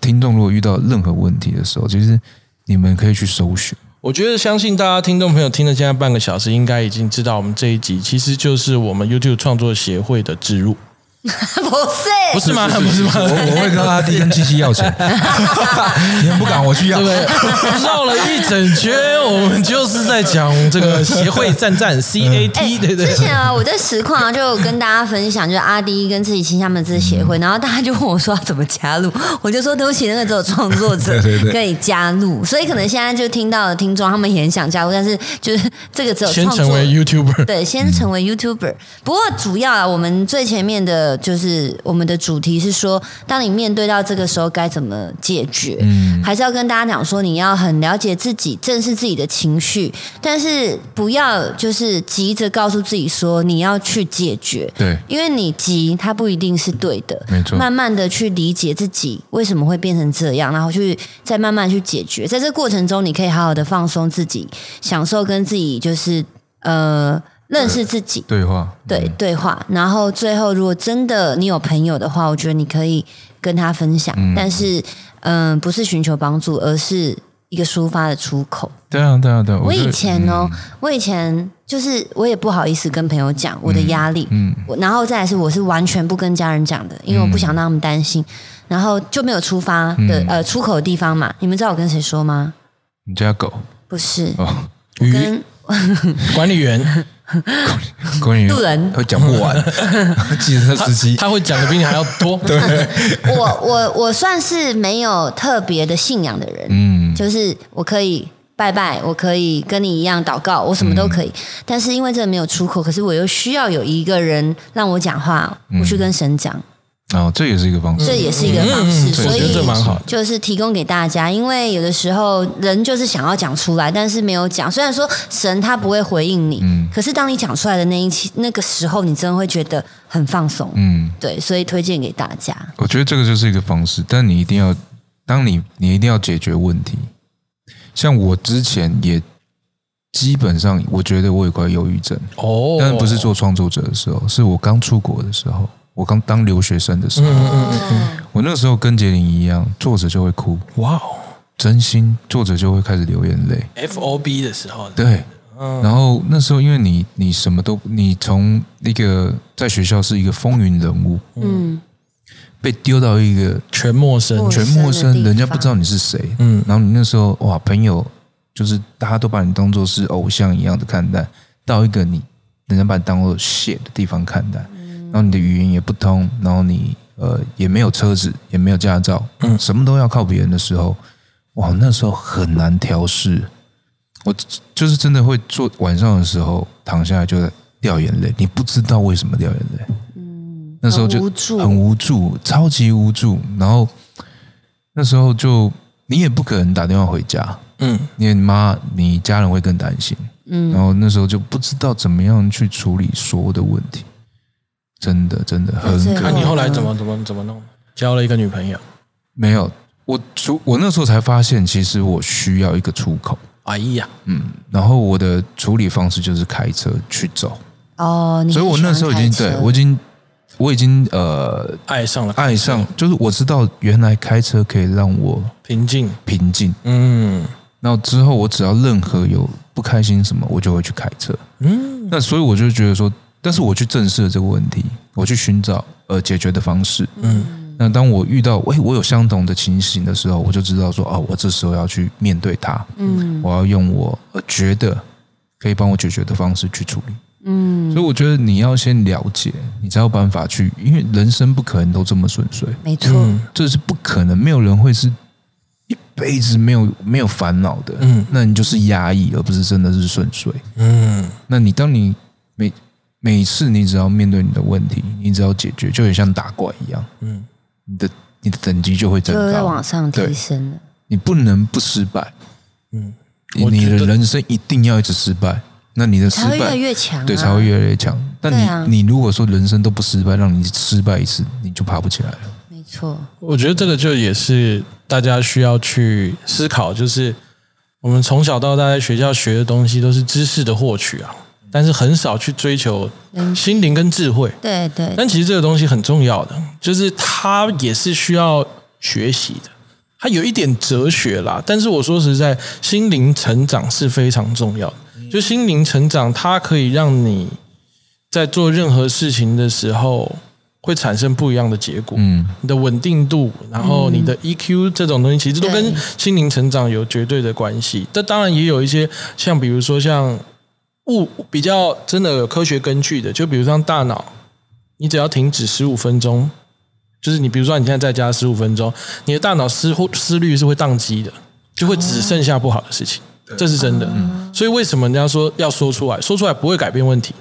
听众如果遇到任何问题的时候，其实你们可以去搜寻。我觉得相信大家听众朋友听了现在半个小时，应该已经知道我们这一集其实就是我们 YouTube 创作协会的植入，不是，不是吗？不是吗？我我会跟阿弟跟七七要钱，你们不敢，我去要。对对？绕了一整圈，我们就是在讲这个协会赞赞 CAT，对不对？之前啊，我在实况啊就有跟大家分享，就是阿迪跟自己亲他们这个协会，然后大家就问我说要怎么加入，我就说对不起，那个只有创作者对对对可以加入，所以可能现在就听到的听众他们也很想加入，但是就是这个只有创作先成为 YouTuber，对，先成为 YouTuber。不过主要啊，我们最前面的就是我们的主题是说，当你面对到这个时候该怎么解决，嗯还是要跟大家讲说，你要很了解自己，正视自己的情绪，但是不要就是急着告诉自己说你要去解决。对因为你急，它不一定是对的。没错慢慢的去理解自己为什么会变成这样，然后去再慢慢去解决。在这过程中，你可以好好的放松自己，享受跟自己就是呃认识自己。对话，对对话，然后最后如果真的你有朋友的话，我觉得你可以跟他分享，但是嗯、不是寻求帮助，而是一个抒发的出口。对啊，对啊，对啊。我以前哦，我以前就是我也不好意思跟朋友讲我的压力，嗯我然后再来是我是完全不跟家人讲的，因为我不想让他们担心，然后就没有出发的、嗯。呃出口的地方嘛。你们知道我跟谁说吗？你家狗不是，哦，我跟 管理员，管理员。路人。会讲不完，计程车司机他会讲的比你还要多。对，我我我算是没有特别的信仰的人，嗯。就是我可以拜拜，我可以跟你一样祷告，我什么都可以。但是因为这没有出口，可是我又需要有一个人让我讲话，我去跟神讲。哦，这也是一个方式。这也是一个方式，嗯所以我觉得这蛮好就是提供给大家。因为有的时候人就是想要讲出来，但是没有讲。虽然说神他不会回应你，嗯可是当你讲出来的那一期那个时候，你真的会觉得很放松。嗯，对，所以推荐给大家。我觉得这个就是一个方式，但你一定要，当你你一定要解决问题。像我之前也基本上，我觉得我有块忧郁症，哦，但不是做创作者的时候，是我刚出国的时候，我刚当留学生的时候，嗯嗯嗯嗯，我那时候跟杰林一样，坐着就会哭，哇哦。真心坐着就会开始流眼泪。，F O B 的时候，对，嗯。然后那时候因为你你什么都你从那个在学校是一个风云人物，嗯，被丢到一个全陌生，全陌生，人家不知道你是谁，嗯。然后你那时候哇，朋友就是大家都把你当做是偶像一样的看待，到一个你人家把你当做 shit 的地方看待，然后你的语言也不通，然后你呃也没有车子，也没有驾照，嗯什么都要靠别人的时候，哇，那时候很难调试。我就是真的会做晚上的时候躺下来就掉眼泪，你不知道为什么掉眼泪。嗯，那时候就很无助很无助，超级无助。然后那时候就你也不可能打电话回家，嗯因为你妈你家人会更担心。嗯，然后那时候就不知道怎么样去处理所有的问题，真的真的很最可那你后来嗯怎么怎么怎么弄？交了一个女朋友，没有。我出我那时候才发现，其实我需要一个出口。哎呀，嗯然后我的处理方式就是开车去走，哦，你所以我那时候已经对我已经我已经呃爱上了爱上，就是我知道原来开车可以让我平静，平静。嗯然后之后我只要任何有不开心什么，我就会去开车。嗯那所以我就觉得说，但是我去正视了这个问题，我去寻找呃解决的方式。嗯。那当我遇到喂我有相同的情形的时候，我就知道说哦，我这时候要去面对它，嗯。我要用我呃觉得可以帮我解决的方式去处理。嗯，所以我觉得你要先了解，你才有办法去，因为人生不可能都这么顺遂，没错，嗯。这是不可能，没有人会是一辈子没有没有烦恼的。嗯。那你就是压抑，而不是真的是顺遂。嗯。那你当你每每次你只要面对你的问题，你只要解决，就很像打怪一样，嗯你的你的等级就会增就会高往。上提升了。你不能不失败，嗯，你的人生一定要一直失败，那你的失才会越来败越强、啊，对才会越来越强。但你、啊你如果说人生都不失败，让你失败一次，你就爬不起来了。没错，我觉得这个就也是大家需要去思考，就是我们从小到大在学校学的东西都是知识的获取啊，但是很少去追求嗯心灵跟智慧。对对，但其实这个东西很重要的，就是它也是需要学习的，它有一点哲学啦。但是我说实在，心灵成长是非常重要的。就心灵成长，它可以让你在做任何事情的时候会产生不一样的结果。嗯，你的稳定度，然后你的 EQ 这种东西，其实都跟心灵成长有绝对的关系。这当然也有一些像比如说像物比较真的有科学根据的，就比如像大脑，你只要停止十五分钟，就是你比如说你现在在家十五分钟，你的大脑思或思虑是会宕机的，就会只剩下不好的事情，这是真的。所以为什么人家说要说出来？说出来不会改变问题，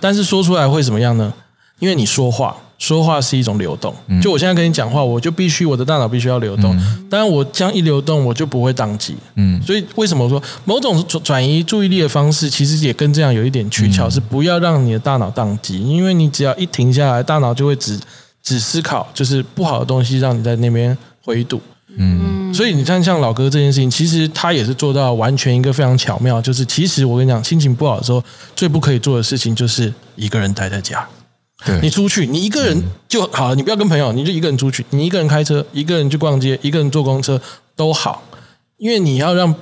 但是说出来会怎么样呢？因为你说话，说话是一种流动。就我现在跟你讲话，我就必须我的大脑必须要流动。当然，我这样一流动，我就不会宕机。嗯所以为什么说某种转转移注意力的方式，其实也跟这样有一点取巧，是不要让你的大脑宕机，因为你只要一停下来，大脑就会只只思考，就是不好的东西，让你在那边回堵。嗯所以你看，像老哥这件事情，其实他也是做到完全一个非常巧妙，就是其实我跟你讲，心情不好的时候，最不可以做的事情就是一个人待在家。对，你出去，你一个人就好，你不要跟朋友，你就一个人出去，你一个人开车，一个人去逛街，一个人坐公车都好，因为你要让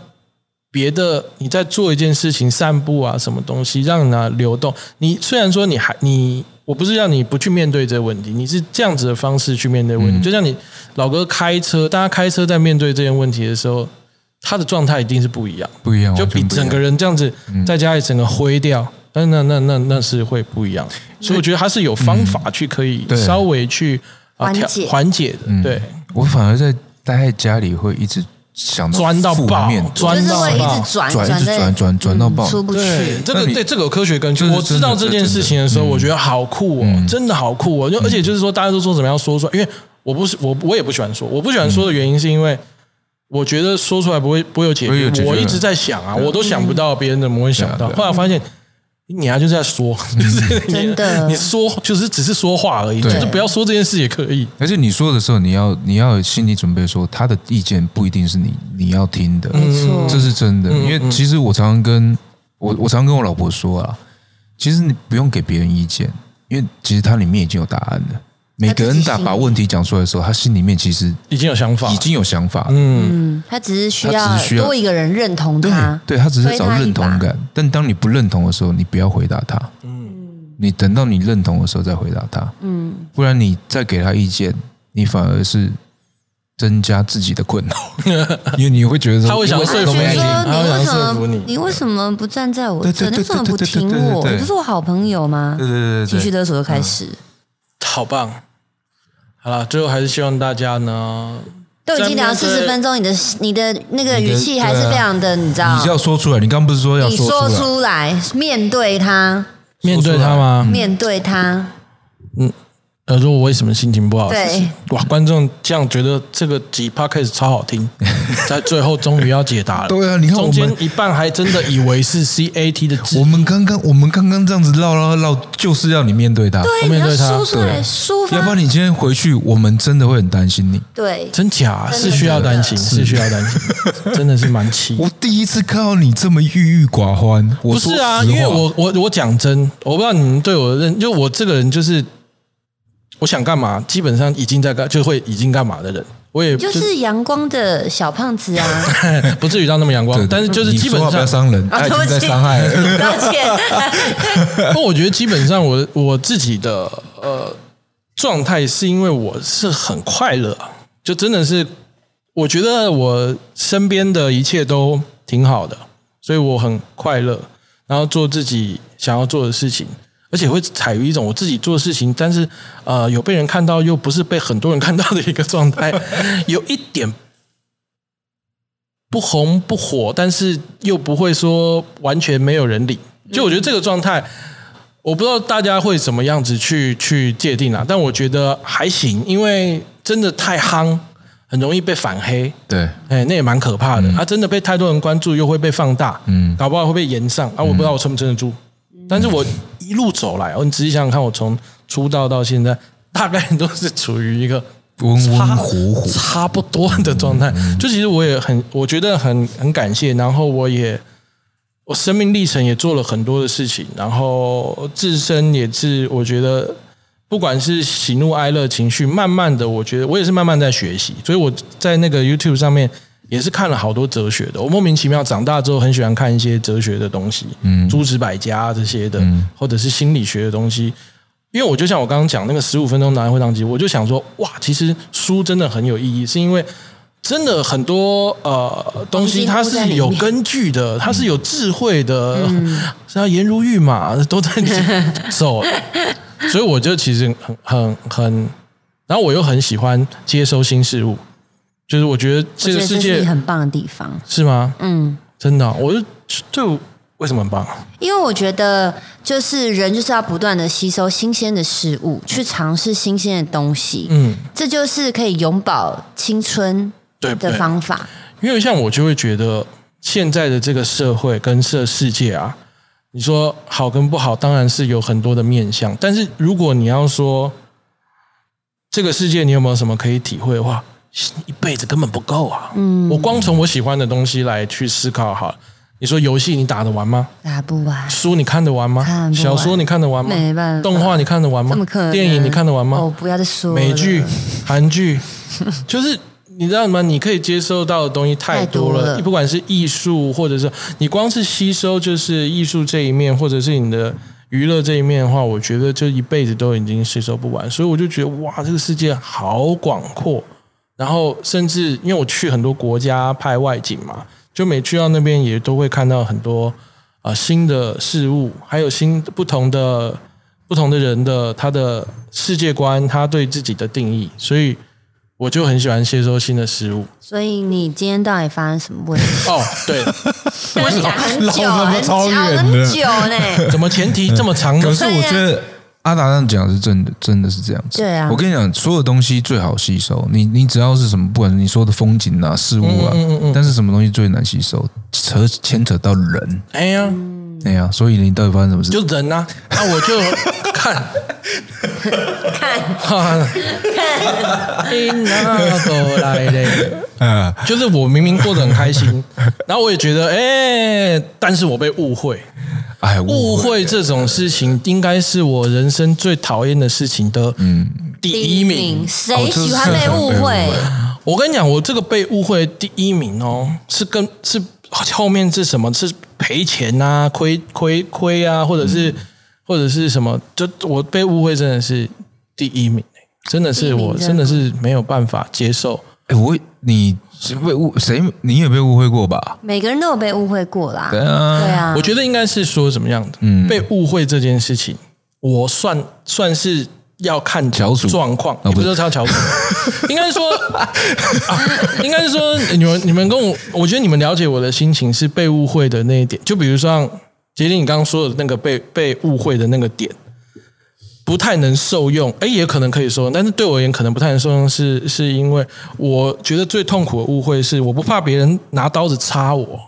别的你在做一件事情，散步啊，什么东西，让它流动。你虽然说你还你，我不是让你不去面对这个问题，你是这样子的方式去面对问题，就像你老哥开车，大家开车在面对这些问题的时候，他的状态一定是不一样。不一样，就比整个人这样子在家里整个灰掉，那那那那那是会不一样。所以我觉得它是有方法去可以稍微去啊调缓解。缓解的，对，我反而在待在家里会一直想到钻到负爆面，就是会一钻到爆。直转转一直在转转转到爆。嗯出不对去，。这个对这个有科学根据。我知道这件事情的时候，我觉得好酷哦，真的好酷哦。就而且就是说，大家都说怎么样说出来，因为我不是我我也不喜欢说，我不喜欢说的原因是因为。我觉得说出来不会不会有解决，我一直在想啊，我都想不到别人怎么会想到。后来发现，你啊就是在说，就是 你真的你说就是只是说话而已，就是不要说这件事也可以。而且你说的时候，你要你要有心理准备，说他的意见不一定是你你要听的，没错，这是真的。因为其实我常常跟我我常常跟我老婆说啊，其实你不用给别人意见，因为其实它里面已经有答案了。每个人打把问题讲出来的时候，他心里面其实已经有想法，已经有想法。嗯，嗯，他只是需要需要多一个人认同他，对，他只是找认同感。但当你不认同的时候，你不要回答他。嗯，你等到你认同的时候再回答他。嗯，不然你再给他意见，你反而是增加自己的困扰，因为你会觉得说他会想你为什说服你你为什服你你为什么不站在我这？对对对你为什么不听我？你不是我好朋友吗？对对对对对，情绪勒索就开始，好棒。好了，最后还是希望大家呢，都已经聊四十分钟，你的你的那个语气还是非常的，你知道你？要说出来，你刚刚不是说要你说说出来？面对他，面对他吗？面对他，呃，说我为什么心情不好？对，哇，观众这样觉得这个集 podcast 超好听，在最后终于要解答了。对啊你看我们中间一半还真的以为是 CAT 的字。我，们刚刚我们刚刚这样子唠唠唠，就是要你面对他，对，你要面对他。说出来，对抒发，要不然你今天回去，我们真的会很担心你。对，真假真的是需要担心，是需要担心，真的是蛮气。我第一次看到你这么郁郁寡欢，我不是啊，因为我我我讲真，我不知道你们对我的认，就我这个人就是，我想干嘛，基本上已经在干，就会已经干嘛的人，我也就就是阳光的小胖子啊，不至于到那么阳光，但是就是基本上，伤人，他已经在伤害了。抱歉，不，我觉得基本上我我自己的呃状态是因为我是很快乐啊，就真的是我觉得我身边的一切都挺好的，所以我很快乐，然后做自己想要做的事情。而且会采于一种我自己做事情，但是呃有被人看到，又不是被很多人看到的一个状态，有一点不红不火，但是又不会说完全没有人理。就我觉得这个状态，我不知道大家会怎么样子去去界定啊，但我觉得还行，因为真的太夯，很容易被反黑。对，哎，那也蛮可怕的。啊，真的被太多人关注，又会被放大，嗯搞不好会被延上啊！我不知道我撑不撑得住。但是我一路走来，哦，你仔细想想看，我从出道到现在，大概都是处于一个温温差火火，差不多的状态。就其实我也很，我觉得很很感谢，然后我也我生命历程也做了很多的事情，然后自身也是我觉得。不管是喜怒哀乐情绪，慢慢的，我觉得我也是慢慢在学习，所以我在那个 YouTube 上面也是看了好多哲学的。我莫名其妙长大之后很喜欢看一些哲学的东西，嗯，诸子百家这些的，或者是心理学的东西。因为我就像我刚刚讲那个十五分钟拿会当机，我就想说，哇，其实书真的很有意义，是因为真的很多呃东西它是有根据的，它是有智慧的，是要颜如玉嘛，都在里面走。所以我就其实很很很，然后我又很喜欢接收新事物，就是我觉得这这个世界是很棒的地方。是吗？嗯，真的啊、我就就为什么很棒？因为我觉得，就是人就是要不断的吸收新鲜的事物，去尝试新鲜的东西，嗯，这就是可以永葆青春的？方法。因为像我就会觉得现在的这个社会跟这世界啊，你说好跟不好，当然是有很多的面向。但是如果你要说这个世界你有没有什么可以体会的话，一辈子根本不够啊。嗯，我光从我喜欢的东西来去思考好了。你说游戏你打得完吗？打不完，书你看得完吗？完小说你看得完吗？没办法动画你看得完吗？怎么可能？电影你看得完吗？哦，不要再说了美剧、韩剧，就是你知道吗？你可以接收到的东西太多了，太多了不管是艺术，或者是你光是吸收就是艺术这一面，或者是你的娱乐这一面的话，我觉得就一辈子都已经吸收不完。所以我就觉得哇，这个世界好广阔。然后甚至因为我去很多国家拍外景嘛，就每去到那边也都会看到很多啊、呃新的事物，还有新不同的不同的人的他的世界观，他对自己的定义，所以我就很喜欢接收新的事物。所以你今天到底发生什么问题？哦，对，为什么很久老很久超远的很久呢？怎么前提这么长呢？可是我觉得阿达这样讲是真的，真的是这样子。对啊我跟你讲，所有东西最好吸收。你你只要是什么，不管是你说的风景啊、事物啊，嗯嗯嗯嗯但是什么东西最难吸收？扯牵扯到人，哎呀，哎呀，所以你到底发生什么事？就人啊，那我就 看看 看，你哪个来的？啊，就是我明明过得很开心，然后我也觉得，哎、但是我被误会。哎，误会这种事情，应该是我人生最讨厌的事情的嗯，第一名。谁喜欢被误哦会？我跟你讲，我这个被误会第一名哦，是跟是后面是什么？是赔钱啊，亏亏亏啊，或者是、嗯或者是什么？就我被误会真的是第一名，真的是我真的是没有办法接受。哎，我你是被误谁？你也被误会过吧？每个人都有被误会过啦。对啊，对啊，我觉得应该是说怎么样的？嗯被误会这件事情，我算算是要看小组状况，哦不是也不是叫翘楚，应该是说，啊应该是说你们你们跟我，我觉得你们了解我的心情是被误会的那一点，就比如说像杰林你刚刚说的那个被被误会的那个点。不太能受用，哎，也可能可以受用，但是对我而言可能不太能受用是，是因为我觉得最痛苦的误会是，我不怕别人拿刀子插我，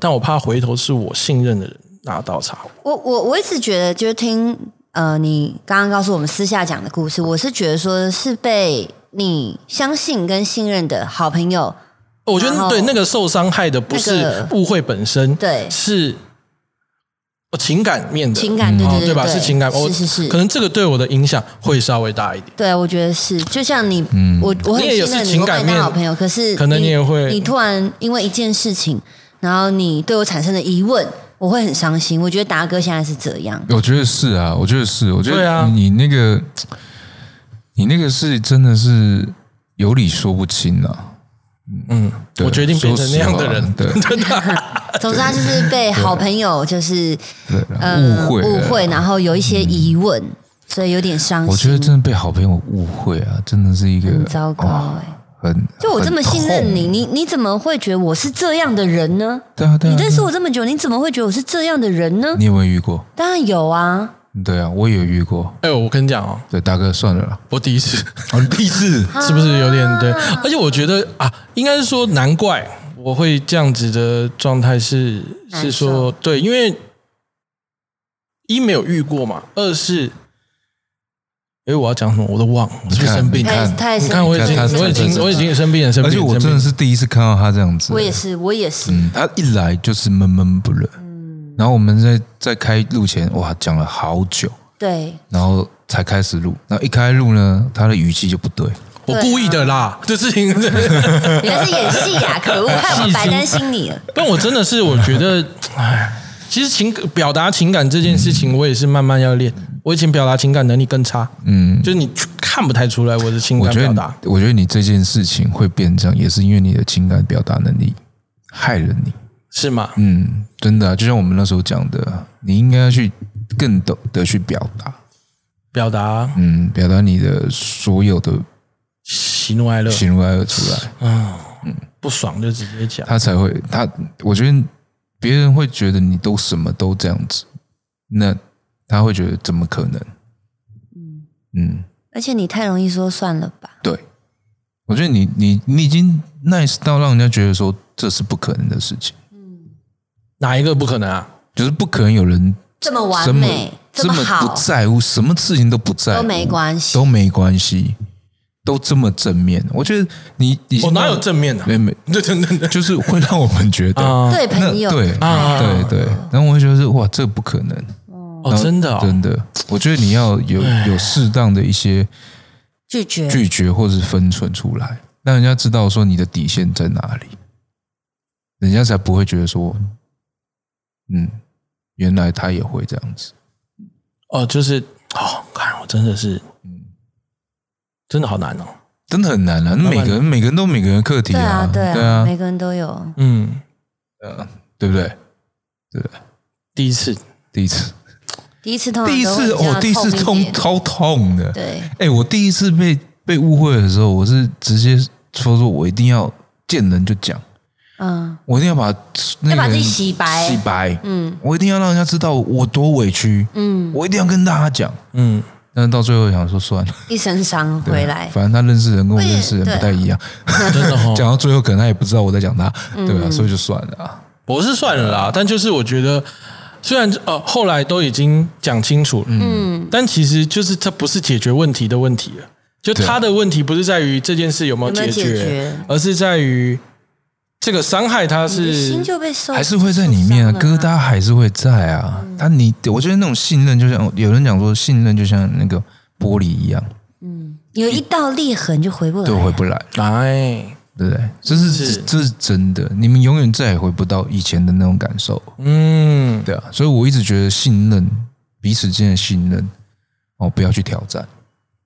但我怕回头是我信任的人拿刀插我。我我我一直觉得，就是听呃，你刚刚告诉我们私下讲的故事，我是觉得说是被你相信跟信任的好朋友，我觉得对那个受伤害的不是误会本身，对是呃情感面的。情感对对对哦对吧？是情感，我是是是。可能这个对我的影响会稍微大一点。对，我觉得是，就像你，我我很你也有信任你，是情感我把你当面。好朋友，可是可能你也会。你突然因为一件事情，然后你对我产生了疑问，我会很伤心。我觉得达哥现在是这样，我觉得是啊，我觉得是，我觉对啊。得你那个，你那个是真的是有理说不清啊。嗯，我决定变成那样的人，说实话真的。总之他就是被好朋友就是误会误会，然后有一些疑问，所以有点伤心。我觉得真的被好朋友误会啊，真的是一个很糟糕哎、很就我这么信任你，你你怎么会觉得我是这样的人呢？对啊对啊，你认识我这么久，你怎么会觉得我是这样的人呢？你有没有遇过？当然有啊，对啊，我也有遇过。哎，我跟你讲哦，对，大哥算了啦，我第一次哦，你第一次 是不是有点对？而且我觉得啊，应该是说难怪我会这样子的状态是是说对，因为一没有遇过嘛，二是。哎，我要讲什么我都忘了，我是不是生病你看你看，我已经我已经我已经生病了，生病了。而且我真的是第一次看到他这样子，我也是，我也是。嗯，他一来就是闷闷不乐，嗯然后我们在在开录前，哇，讲了好久，对，然后才开始录，然后一开录呢，他的语气就不对，我故意的啦，这事情。原来是演戏呀、可恶，害我白担心你了。但我真的是，我觉得，哎，其实情表达情感这件事情，我也是慢慢要练。我以前表达情感能力更差，嗯，就是你看不太出来我的情我觉得感表达。我觉得你这件事情会变这样，也是因为你的情感表达能力害了你。是吗？嗯，真的、啊，就像我们那时候讲的，你应该要去更懂得去表达，表达？嗯，表达你的所有的喜怒哀乐，喜怒哀乐出来，啊，嗯不爽就直接讲。他才会他，我觉得别人会觉得你都什么都这样子，那他会觉得怎么可能？嗯。嗯。而且你太容易说算了吧，对，我觉得你你你已经 nice 到让人家觉得说这是不可能的事情，哪一个不可能啊？就是不可能有人这么完这么美，这么不，在乎，什么事情都不在乎，都没关系。都没关系，都这么正面。我觉得你你我哪有正面的？没没，对 对对。对就是会让我们觉得，啊！对朋友，对啊。对对，然后我会觉得是哇，这不可能，哦，真的哦，真的，我觉得你要有有适当的一些拒绝，拒绝或是分寸出来，让人家知道说你的底线在哪里，人家才不会觉得说，嗯，原来他也会这样子。哦，就是哦，看我真的是，嗯真的好难哦。真的很难啊！每个人每个人都有每个人的课题对啊，对对啊，啊，每个人都有。嗯，呃对不对？对第一次第一次，第一次痛第一次哦，第一次痛超痛的。对，哎，我第一次被被误会的时候，我是直接说说我一定要见人就讲，嗯，我一定要把那要把自己个人洗白。洗白，嗯，我一定要让人家知道我多委屈，嗯，我一定要跟大家讲。嗯，但是到最后想说算了，一身伤回来，反正他认识人跟我认识人不太一样，真的哦。讲到最后可能他也不知道我在讲他，嗯。对吧？所以就算了啊。我是算了啦，但就是我觉得，虽然呃后来都已经讲清楚了，嗯，但其实就是这不是解决问题的问题了。就他的问题不是在于这件事有没有有没有解决，解决。而是在于这个伤害他是心就被受还是会在里面啊，疙瘩还是会在啊。嗯。但你，我觉得那种信任，就像有人讲说，信任就像那个玻璃一样，嗯有一道裂痕就回不来，对，回不来，哎，对不对？这是是这是真的，你们永远再也回不到以前的那种感受，嗯，对啊。所以我一直觉得信任彼此间的信任，哦，不要去挑战，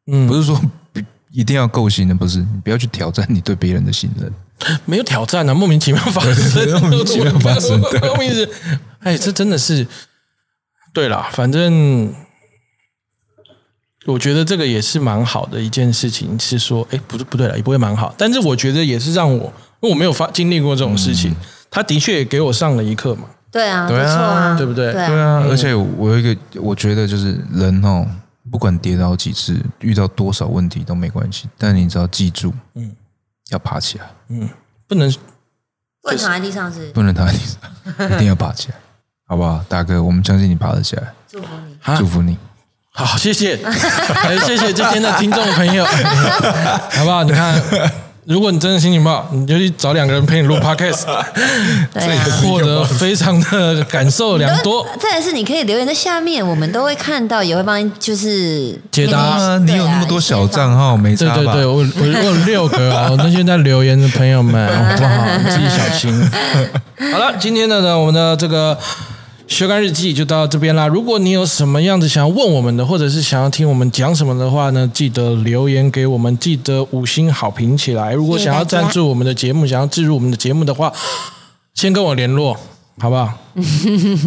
嗯，不是说一定要够信任，不是，你不要去挑战你对别人的信任。没有挑战啊，莫名其妙发生，莫名其妙发生 对。莫名其哎，这真的是对啦，反正我觉得这个也是蛮好的一件事情，是说，哎，不是不对了，也不会蛮好，但是我觉得也是让我，因为我没有发经历过这种事情，嗯。他的确也给我上了一课嘛，对啊，对啊啊，对不对对对啊，啊，而且我有一个，我觉得就是人哦，不管跌倒几次，遇到多少问题都没关系，但你只要记住，嗯要爬起来，嗯不能不能躺在地上是不能躺在地上，一定要爬起来，好不好？大哥，我们相信你爬得起来，祝福你。啊祝福你。好，谢谢，哎谢谢今天的听众朋友，好不好？你看，如果你真的心情不好，你就去找两个人陪你录 podcast，对啊，获得非常的感受良多。再来是你可以留言在下面，我们都会看到，也会帮你就是解答啊，你有那么多小账号，没差吧？对对对，我我我有六个哦，那些在留言的朋友们，好不好？你 自己小心。好了，今天的呢，我们的这个学干日记就到这边啦。如果你有什么样子想要问我们的，或者是想要听我们讲什么的话呢，记得留言给我们，记得五星好评起来。如果想要赞助我们的节目，想要置入我们的节目的话，先跟我联络，好不好？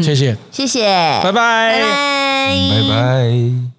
谢谢，谢谢，拜拜拜拜，拜拜。